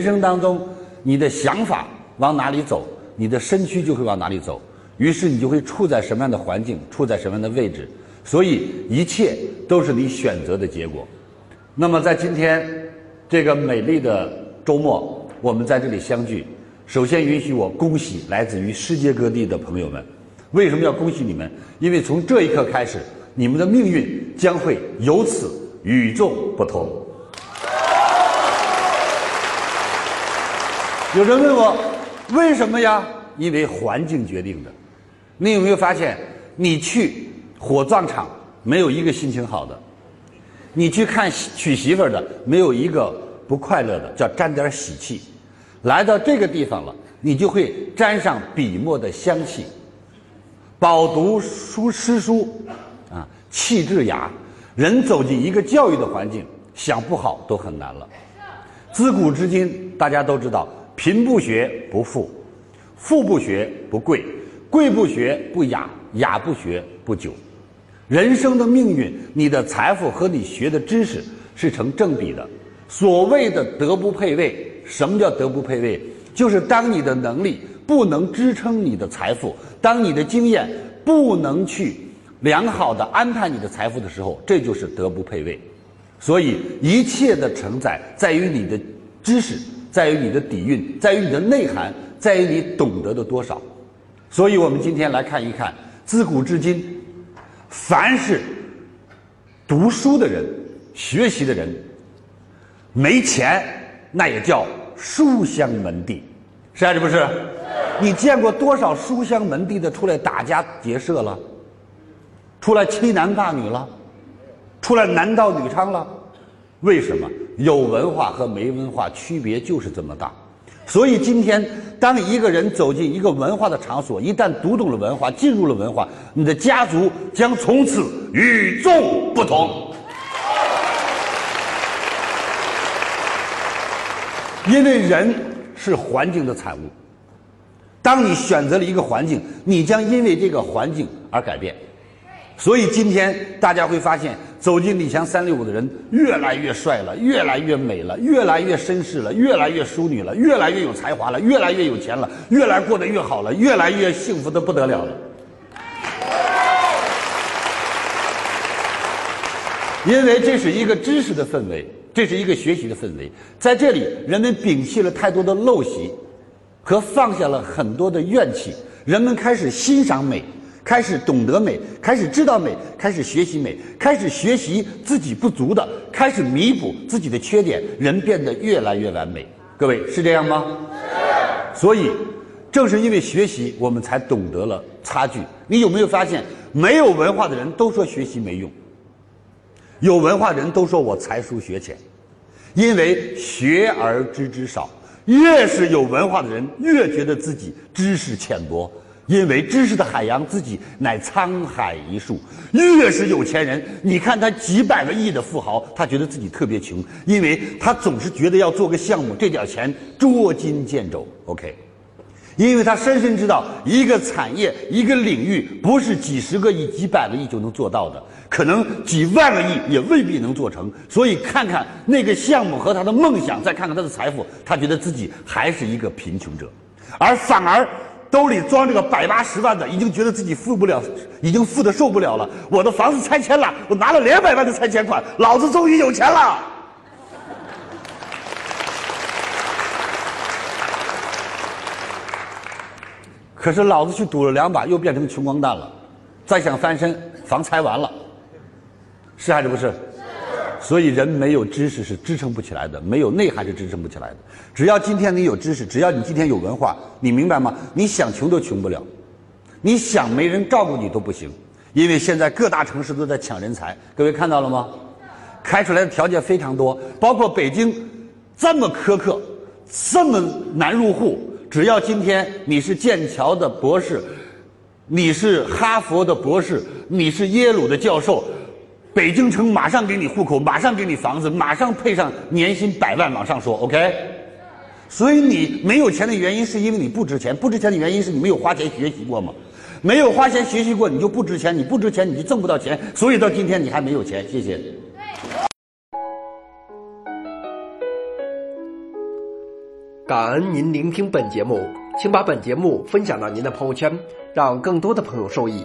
人生当中，你的想法往哪里走，你的身躯就会往哪里走，于是你就会处在什么样的环境，处在什么样的位置。所以一切都是你选择的结果。那么在今天这个美丽的周末，我们在这里相聚，首先允许我恭喜来自于世界各地的朋友们。为什么要恭喜你们？因为从这一刻开始，你们的命运将会由此与众不同。有人问我为什么呀？因为环境决定的。你有没有发现，你去火葬场没有一个心情好的，你去看娶媳妇的没有一个不快乐的，叫沾点喜气。来到这个地方了，你就会沾上笔墨的香气。饱读书诗书，啊，气质雅。人走进一个教育的环境，想不好都很难了。自古至今，大家都知道。贫不学不富，富不学不贵，贵不学不雅，雅不学不久。人生的命运，你的财富和你学的知识是成正比的。所谓的德不配位，什么叫德不配位？就是当你的能力不能支撑你的财富，当你的经验不能去良好的安排你的财富的时候，这就是德不配位。所以一切的承载在于你的知识。在于你的底蕴，在于你的内涵，在于你懂得的多少。所以，我们今天来看一看，自古至今，凡是读书的人、学习的人，没钱那也叫书香门第，是还是不是？你见过多少书香门第的出来打家劫舍了？出来欺男霸女了？出来男盗女娼了？为什么？有文化和没文化区别就是这么大，所以今天当一个人走进一个文化的场所，一旦读懂了文化，进入了文化，你的家族将从此与众不同。因为人是环境的产物，当你选择了一个环境，你将因为这个环境而改变。所以今天大家会发现，走进李强三六五的人越来越帅了，越来越美了，越来越绅士了，越来越淑女了，越来越有才华了，越来越有钱了，越来过得越好了，越来越幸福的不得了了。因为这是一个知识的氛围，这是一个学习的氛围，在这里人们摒弃了太多的陋习，和放下了很多的怨气，人们开始欣赏美。开始懂得美，开始知道美，开始学习美，开始学习自己不足的，开始弥补自己的缺点，人变得越来越完美。各位是这样吗？是。所以，正是因为学习，我们才懂得了差距。你有没有发现，没有文化的人都说学习没用，有文化的人都说我才疏学浅，因为学而知之少，越是有文化的人，越觉得自己知识浅薄。因为知识的海洋自己乃沧海一粟，越是有钱人，你看他几百个亿的富豪，他觉得自己特别穷，因为他总是觉得要做个项目，这点钱捉襟见肘。OK，因为他深深知道，一个产业、一个领域不是几十个亿、几百个亿就能做到的，可能几万个亿也未必能做成。所以，看看那个项目和他的梦想，再看看他的财富，他觉得自己还是一个贫穷者，而反而。兜里装着个百八十万的，已经觉得自己付不了，已经付的受不了了。我的房子拆迁了，我拿了两百万的拆迁款，老子终于有钱了。可是老子去赌了两把，又变成穷光蛋了。再想翻身，房拆完了，是还是不是？所以人没有知识是支撑不起来的，没有内涵是支撑不起来的。只要今天你有知识，只要你今天有文化，你明白吗？你想穷都穷不了，你想没人照顾你都不行，因为现在各大城市都在抢人才。各位看到了吗？开出来的条件非常多，包括北京这么苛刻，这么难入户。只要今天你是剑桥的博士，你是哈佛的博士，你是耶鲁的教授。北京城马上给你户口，马上给你房子，马上配上年薪百万往上说，OK。所以你没有钱的原因是因为你不值钱，不值钱的原因是你没有花钱学习过吗？没有花钱学习过，你就不值钱，你不值钱你就挣不到钱，所以到今天你还没有钱。谢谢。感恩您聆听本节目，请把本节目分享到您的朋友圈，让更多的朋友受益。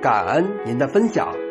感恩您的分享。